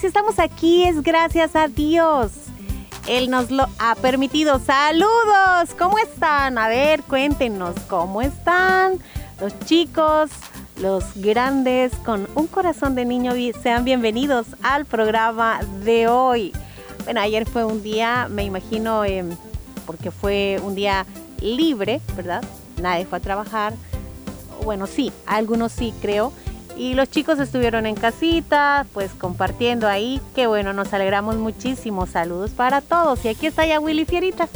si estamos aquí es gracias a Dios. Él nos lo ha permitido. Saludos, ¿cómo están? A ver, cuéntenos, ¿cómo están los chicos, los grandes con un corazón de niño? Sean bienvenidos al programa de hoy. Bueno, ayer fue un día, me imagino, em, porque fue un día libre, ¿verdad? Nadie fue a trabajar. Bueno, sí, algunos sí creo. Y los chicos estuvieron en casita, pues compartiendo ahí. Qué bueno, nos alegramos muchísimo. Saludos para todos. Y aquí está ya Willy Fierita.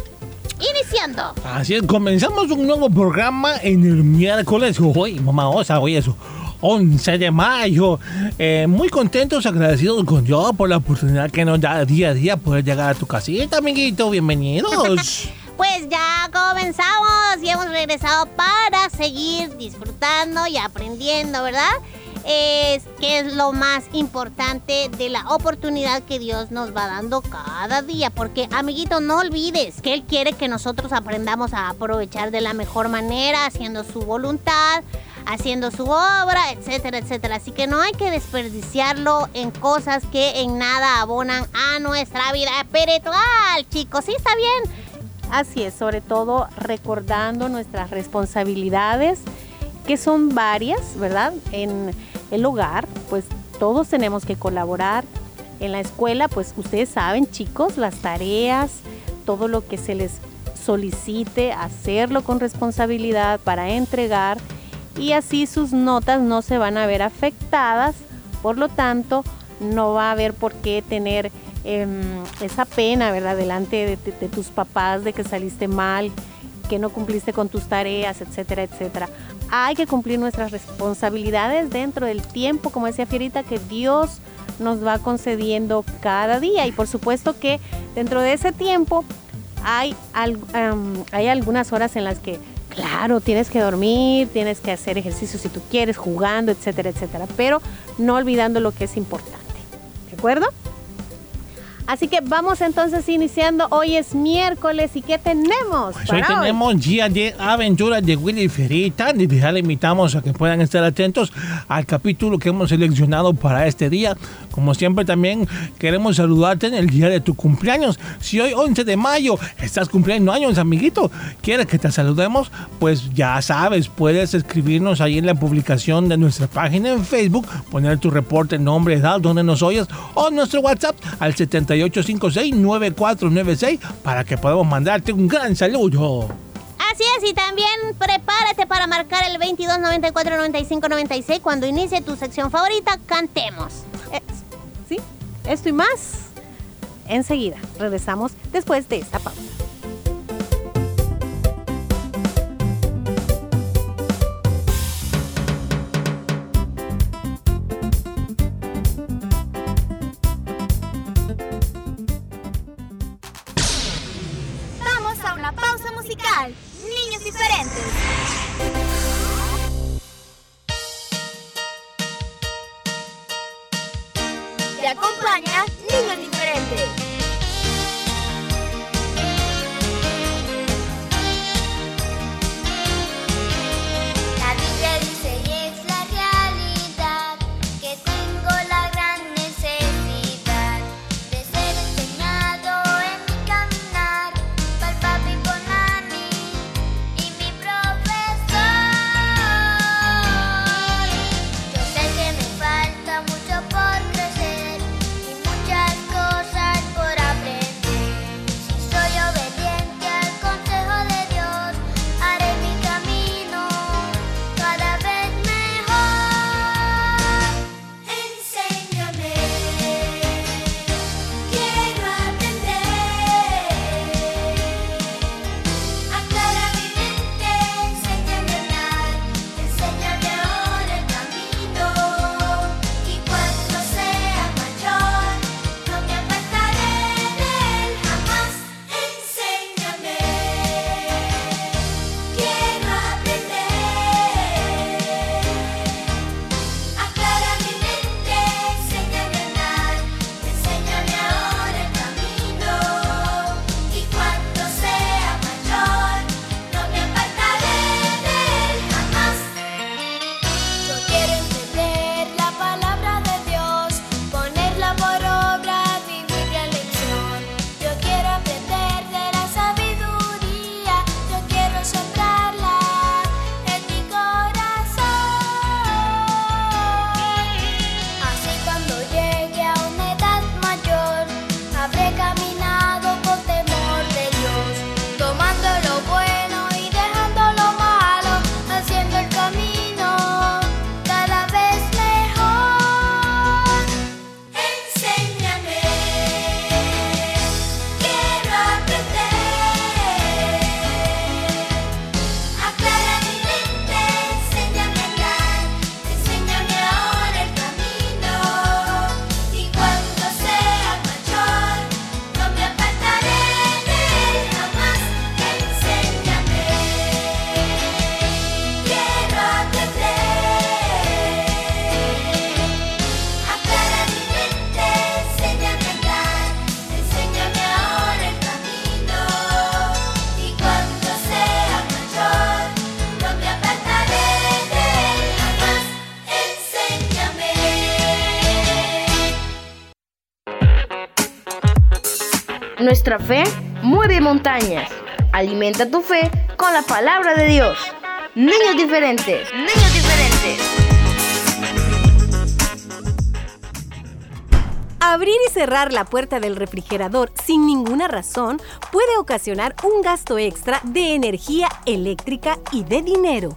Iniciando. Así es, comenzamos un nuevo programa en el miércoles. Hoy, mamá osa, hoy eso. 11 de mayo. Eh, muy contentos, agradecidos con Dios por la oportunidad que nos da día a día poder llegar a tu casita, amiguito. Bienvenidos. Pues ya comenzamos y hemos regresado para seguir disfrutando y aprendiendo, ¿verdad? Es que es lo más importante de la oportunidad que Dios nos va dando cada día. Porque, amiguito, no olvides que Él quiere que nosotros aprendamos a aprovechar de la mejor manera, haciendo su voluntad, haciendo su obra, etcétera, etcétera. Así que no hay que desperdiciarlo en cosas que en nada abonan a nuestra vida espiritual, chicos. ¿Sí está bien? Así es, sobre todo recordando nuestras responsabilidades, que son varias, ¿verdad? En el hogar, pues todos tenemos que colaborar. En la escuela, pues ustedes saben, chicos, las tareas, todo lo que se les solicite, hacerlo con responsabilidad para entregar y así sus notas no se van a ver afectadas. Por lo tanto, no va a haber por qué tener em, esa pena, ¿verdad? Delante de, tus papás de que saliste mal, que no cumpliste con tus tareas, etcétera, etcétera. Hay que cumplir nuestras responsabilidades dentro del tiempo, como decía Fierita, que Dios nos va concediendo cada día. Y por supuesto que dentro de ese tiempo hay, hay algunas horas en las que, claro, tienes que dormir, tienes que hacer ejercicio si tú quieres, jugando, etcétera, etcétera, pero no olvidando lo que es importante. ¿De acuerdo? Así que vamos entonces iniciando. Hoy es miércoles y ¿qué tenemos? Pues hoy para hoy? tenemos día de aventuras de Willy Ferita. Desde ya le invitamos a que puedan estar atentos al capítulo que hemos seleccionado para este día. Como siempre también queremos saludarte en el día de tu cumpleaños. Si hoy 11 de mayo estás cumpliendo años, amiguito, quieres que te saludemos, pues ya sabes, puedes escribirnos ahí en la publicación de nuestra página en Facebook, poner tu reporte, nombre, edad, donde nos oyes, o nuestro WhatsApp al 7856-9496 para que podamos mandarte un gran saludo. Así es, y también prepárate para marcar el 22 94 95 96 cuando inicie tu sección favorita, cantemos. ¿Sí? Esto y más. Enseguida, regresamos después de esta pausa. Nuestra fe mueve montañas. Alimenta tu fe con la palabra de Dios. Niños diferentes, niños diferentes. Abrir y cerrar la puerta del refrigerador sin ninguna razón puede ocasionar un gasto extra de energía eléctrica y de dinero.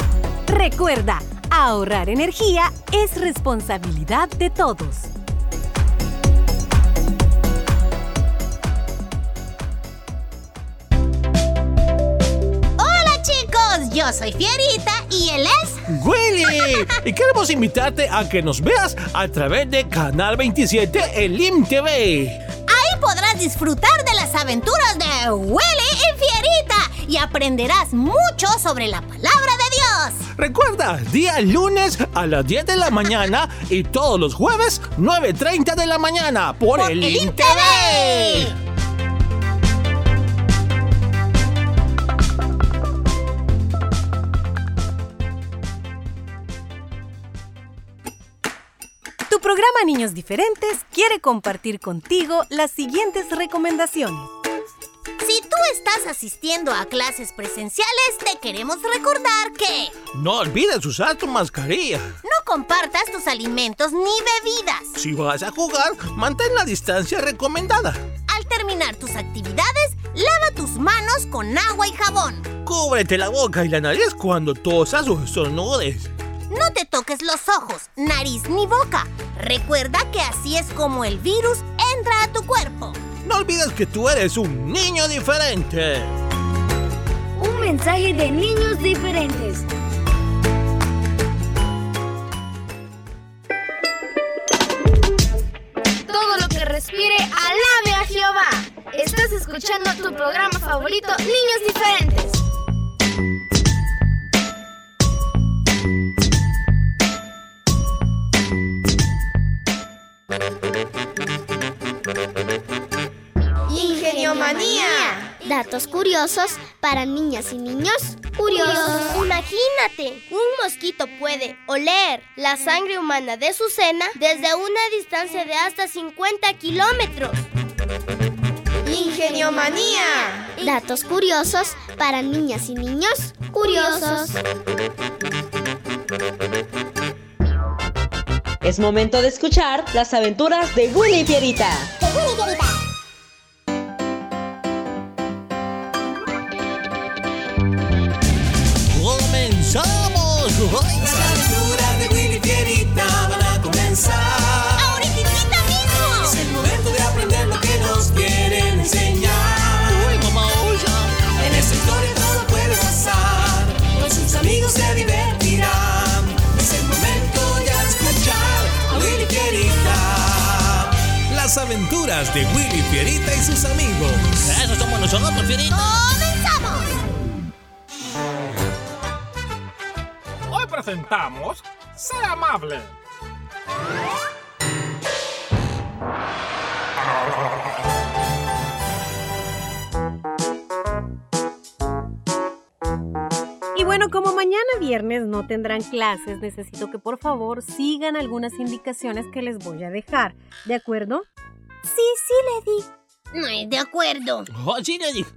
Recuerda, ahorrar energía es responsabilidad de todos. Hola chicos, yo soy Fierita y él es... ¡Willy! Y queremos invitarte a que nos veas a través de Canal 27 en LIM TV. Ahí podrás disfrutar de las aventuras de Willy y Fierita y aprenderás mucho sobre la palabra de. Recuerda, día lunes a las 10 de la mañana y todos los jueves 9.30 de la mañana por, Por el el. TV. Tu programa Niños Diferentes quiere compartir contigo las siguientes recomendaciones. Estás asistiendo a clases presenciales, te queremos recordar que No olvides usar tu mascarilla. no compartas tus alimentos ni bebidas. Si vas a jugar, mantén la distancia recomendada. Al terminar tus actividades, lava tus manos con agua y jabón. Cúbrete la boca y la nariz cuando tosas o estornudes. No te toques los ojos, nariz ni boca. Recuerda que así es como el virus entra a tu cuerpo. No olvides que tú eres un niño diferente. Un mensaje de niños diferentes. Todo lo que respire, alabe a Jehová. Estás escuchando tu programa favorito, Niños Diferentes. Datos curiosos para niñas y niños curiosos. Imagínate, un mosquito puede oler la sangre humana de su cena desde una distancia de hasta 50 kilómetros. Ingeniomanía. Datos curiosos para niñas y niños curiosos. Es momento de escuchar las aventuras de Willy y Pierita. Las aventuras de Willy Fierita van a comenzar. ¡Ahorita mismo! Es el momento de aprender lo que nos quieren enseñar. ¡Uy, mamá, oye! En esta historia todo puede pasar. Con sus amigos se divertirán. Es el momento ya de escuchar a Willy Fierita. Las aventuras de Willy Fierita y sus amigos. Eso somos nosotros, Fierita. ¡Comenzamos! Hoy presentamos Sé amable. Y bueno, como mañana viernes no tendrán clases, necesito que por favor sigan algunas indicaciones que les voy a dejar. ¿De acuerdo? Sí, sí, Lady. No es de acuerdo. Oh, sí, dije.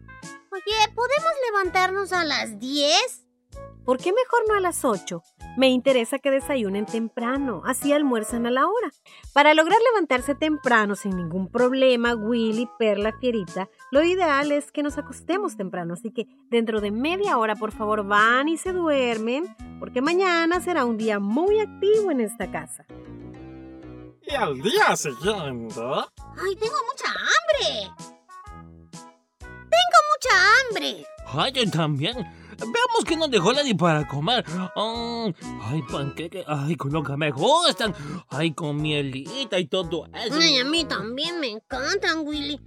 Oye, ¿podemos levantarnos a las 10? ¿Por qué mejor no a las 8? Me interesa que desayunen temprano, así almuerzan a la hora. Para lograr levantarse temprano sin ningún problema, Willy, Perla, Fierita, lo ideal es que nos acostemos temprano, así que dentro de media hora por favor van y se duermen, porque mañana será un día muy activo en esta casa. Y al día siguiente. ¡Ay, tengo mucha hambre! ¡Tengo mucha hambre! Ay, yo también. Veamos qué nos dejó Lady para comer. Ah, ay, panqueque. Ay, con lo que me gustan. Ay, con mielita y todo eso. Ay, a mí también me encantan, Willy.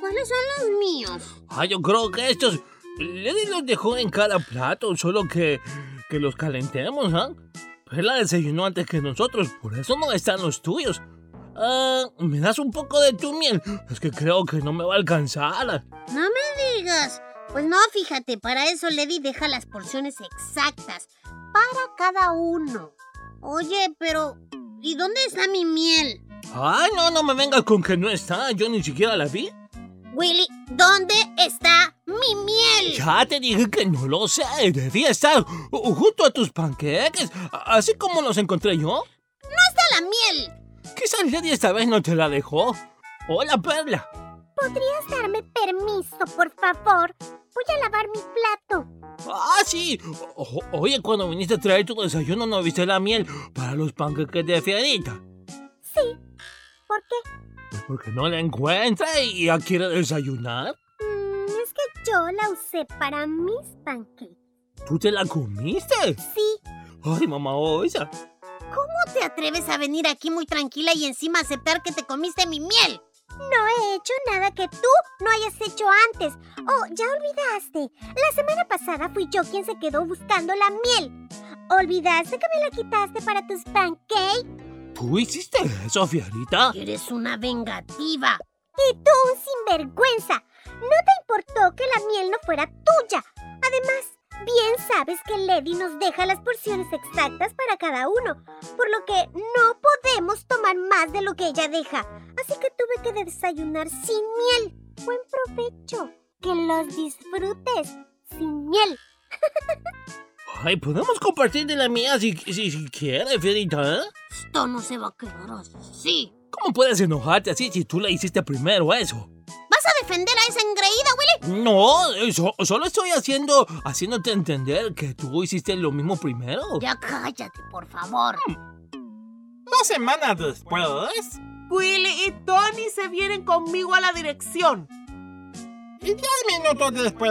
¿Cuáles son los míos? Ay, yo creo que estos. Lady los dejó en cada plato, solo que. que los calentemos, ¿ah? Perla desayunó antes que nosotros, por eso no están los tuyos. Ah, ¿me das un poco de tu miel? Es que creo que no me va a alcanzar. No me digas. Pues no, fíjate, para eso Lady deja las porciones exactas. Para cada uno. Oye, pero. ¿Y dónde está mi miel? Ay, no, no me vengas con que no está. Yo ni siquiera la vi. Willy, ¿dónde está mi miel? Ya te dije que no lo sé. Debía estar junto a tus panqueques, así como los encontré yo. No está la miel. Quizás Lady esta vez no te la dejó. Hola, Perla. ¿Podrías darme permiso, por favor? Voy a lavar mi plato. Ah, sí. O- oye, cuando viniste a traer tu desayuno, ¿no viste la miel para los panqueques de Fierita? Sí. ¿Por qué? Pues porque no la encuentra y ya quiere desayunar. Mm, es que yo la usé para mis pancakes. ¿Tú te la comiste? Sí. Ay, mamá, oye. ¿Cómo te atreves a venir aquí muy tranquila y encima aceptar que te comiste mi miel? No he hecho nada que tú no hayas hecho antes. Oh, ya olvidaste. La semana pasada fui yo quien se quedó buscando la miel. ¿Olvidaste que me la quitaste para tus pancakes? ¿Tú hiciste eso, Fierita? Eres una vengativa. Y tú, un sinvergüenza. No te importó que la miel no fuera tuya. Además, bien sabes que Lady nos deja las porciones exactas para cada uno, por lo que no podemos tomar más de lo que ella deja. Así que tuve que desayunar sin miel. Buen provecho. Que los disfrutes sin miel. Ay, podemos compartir de la mía si, si, si quieres, Fierita. Esto no se va a quedar así. ¿Cómo puedes enojarte así si tú la hiciste primero eso? ¿Vas a defender a esa engreída, Willy? No, eh, so- solo estoy haciendo, haciéndote entender que tú hiciste lo mismo primero. Ya cállate, por favor. Dos semanas después, Willy y Tony se vienen conmigo a la dirección. y diez minutos después,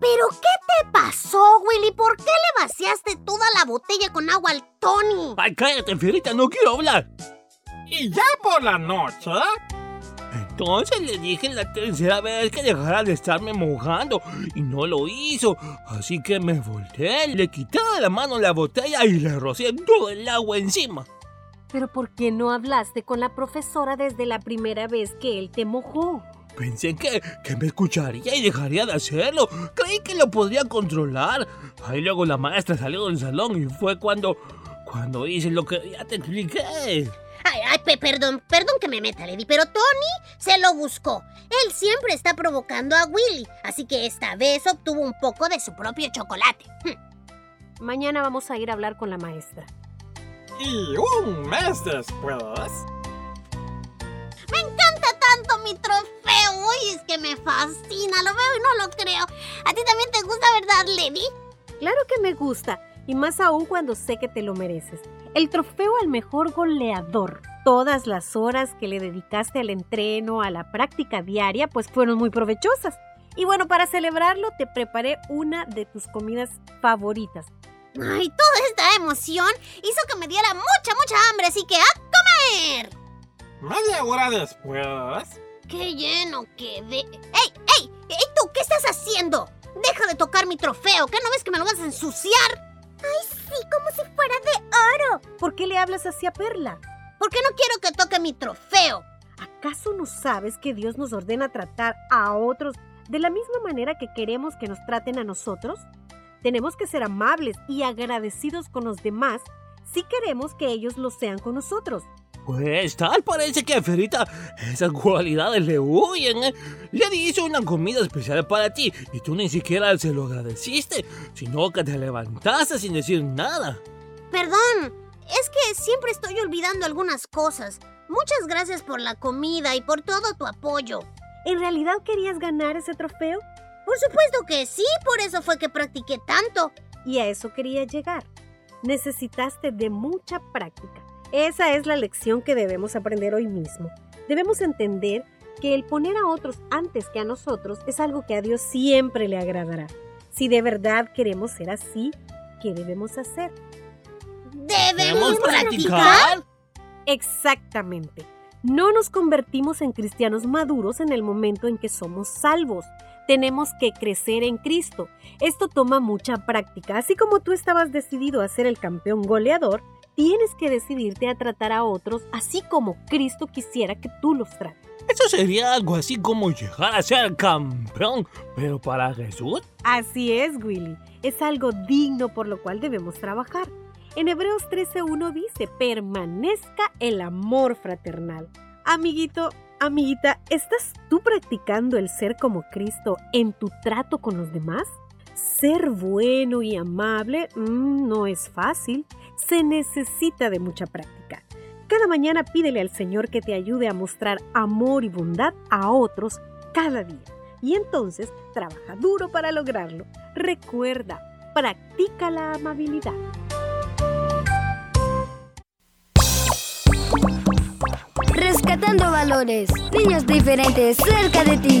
¿Pero qué te pasó, Willy? ¿Por qué le vaciaste toda la botella con agua al Tony? Ay, cállate, Fierita, no quiero hablar. y ya por la noche, Entonces le dije la tercera vez que dejara de estarme mojando y no lo hizo. Así que me volteé, le quité de la mano la botella y le rocié todo el agua encima. Pero ¿por qué no hablaste con la profesora desde la primera vez que él te mojó? Pensé que, que me escucharía y dejaría de hacerlo. Creí que lo podría controlar. Ahí luego la maestra salió del salón y fue cuando... Cuando hice lo que ya te expliqué. Ay, ay, pe- perdón, perdón que me meta, Lady, pero Tony se lo buscó. Él siempre está provocando a Willy, así que esta vez obtuvo un poco de su propio chocolate. Hm. Mañana vamos a ir a hablar con la maestra. y un mes después, Me encanta tanto mi trofeo. Uy, es que me fascina. Lo veo y no lo creo. ¿A ti también te gusta, verdad, Lady? Claro que me gusta, y más aún cuando sé que te lo mereces. El trofeo al mejor goleador. Todas las horas que le dedicaste al entreno, a la práctica diaria, pues fueron muy provechosas. Y bueno, para celebrarlo te preparé una de tus comidas favoritas. Ay, toda esta emoción hizo que me diera mucha, mucha hambre, así que ¡a comer! media hora después, ¡Qué lleno quedé! ¡Ey, ey! ¡Ey, tú! ¿Qué estás haciendo? Deja de tocar mi trofeo, ¿qué no ves que me lo vas a ensuciar? ¡Ay, sí! Como si fuera de oro. ¿Por qué le hablas así a Perla? ¿Por qué no quiero que toque mi trofeo? ¿Acaso no sabes que Dios nos ordena tratar a otros de la misma manera que queremos que nos traten a nosotros? Tenemos que ser amables y agradecidos con los demás si queremos que ellos lo sean con nosotros. Pues tal parece que a Ferita esas cualidades le huyen. ¿eh? Le hizo una comida especial para ti y tú ni siquiera se lo agradeciste, sino que te levantaste sin decir nada. Perdón, es que siempre estoy olvidando algunas cosas. Muchas gracias por la comida y por todo tu apoyo. ¿En realidad querías ganar ese trofeo? Por supuesto que sí, por eso fue que practiqué tanto. Y a eso quería llegar. Necesitaste de mucha práctica. Esa es la lección que debemos aprender hoy mismo. Debemos entender que el poner a otros antes que a nosotros es algo que a Dios siempre le agradará. Si de verdad queremos ser así, ¿qué debemos hacer? ¿Debemos practicar? Exactamente. No nos convertimos en cristianos maduros en el momento en que somos salvos. Tenemos que crecer en Cristo. Esto toma mucha práctica. Así como tú estabas decidido a ser el campeón goleador, tienes que decidirte a tratar a otros así como Cristo quisiera que tú los trates. Eso sería algo así como llegar a ser campeón, pero para Jesús. Así es, Willy. Es algo digno por lo cual debemos trabajar. En Hebreos 13.1 dice, permanezca el amor fraternal. Amiguito, amiguita, ¿estás tú practicando el ser como Cristo en tu trato con los demás? Ser bueno y amable mm, no es fácil, se necesita de mucha práctica. Cada mañana pídele al Señor que te ayude a mostrar amor y bondad a otros cada día. Y entonces trabaja duro para lograrlo. Recuerda, practica la amabilidad. Rescatando valores. Niños diferentes cerca de ti.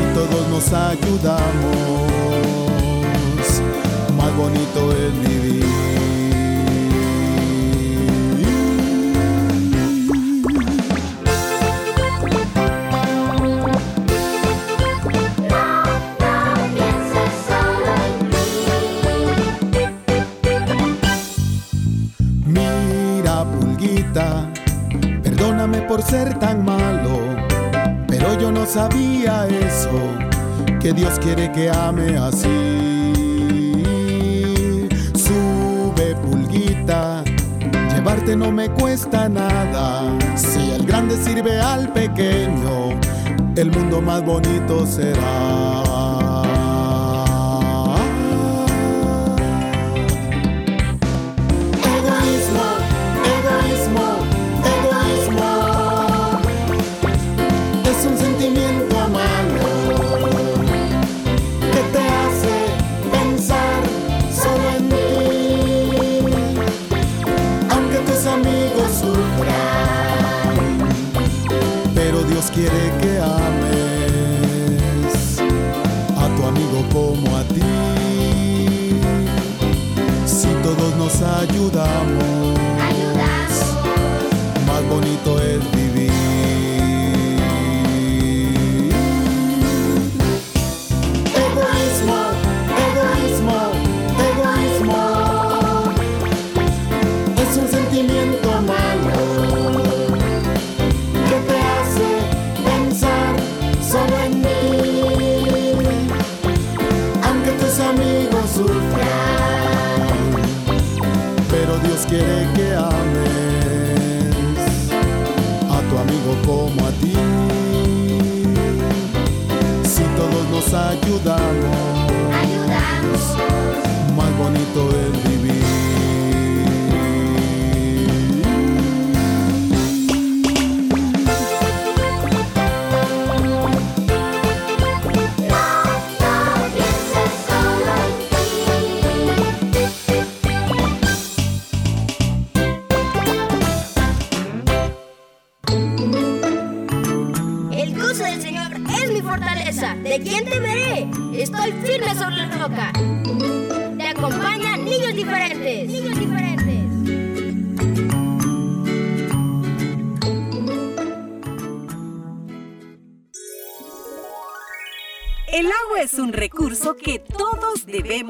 si todos nos ayudamos, más bonito es vivir. Dios quiere que ame así. Sube, pulguita, llevarte no me cuesta nada. Si el grande sirve al pequeño, el mundo más bonito será. Como a ti.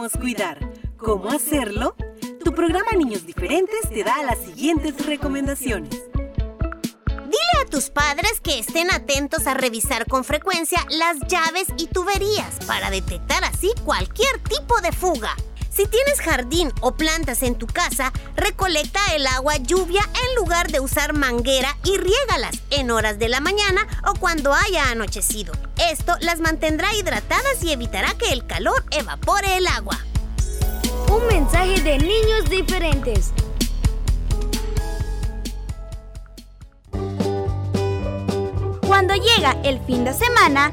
Cuidar. ¿Cómo hacerlo? Tu programa Niños Diferentes te da las siguientes recomendaciones. Dile a tus padres que estén atentos a revisar con frecuencia las llaves y tuberías para detectar así cualquier tipo de fuga. Si tienes jardín o plantas en tu casa, recolecta el agua lluvia en lugar de usar manguera y riégalas en horas de la mañana o cuando haya anochecido. Esto las mantendrá hidratadas y evitará que el calor evapore el agua. Un mensaje de niños diferentes. Cuando llega el fin de semana,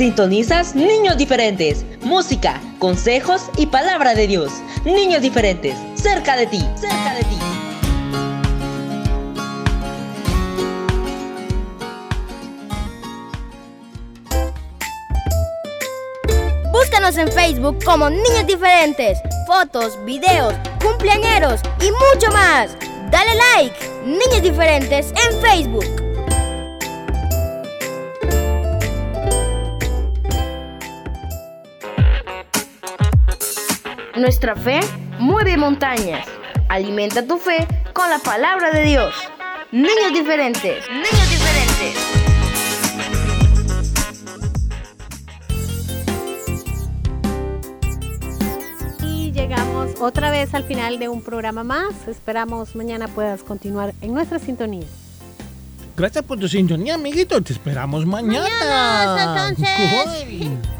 Sintonizas Niños Diferentes, música, consejos y palabra de Dios. Niños Diferentes, cerca de ti, cerca de ti. Búscanos en Facebook como Niños Diferentes, fotos, videos, cumpleañeros y mucho más. Dale like, Niños Diferentes en Facebook. Nuestra fe mueve montañas. Alimenta tu fe con la palabra de Dios. Niños diferentes. Niños diferentes. Y Llegamos otra vez al final de un programa más. Esperamos mañana puedas continuar en nuestra sintonía. Gracias por tu sintonía, amiguito. Te esperamos mañana. mañana entonces.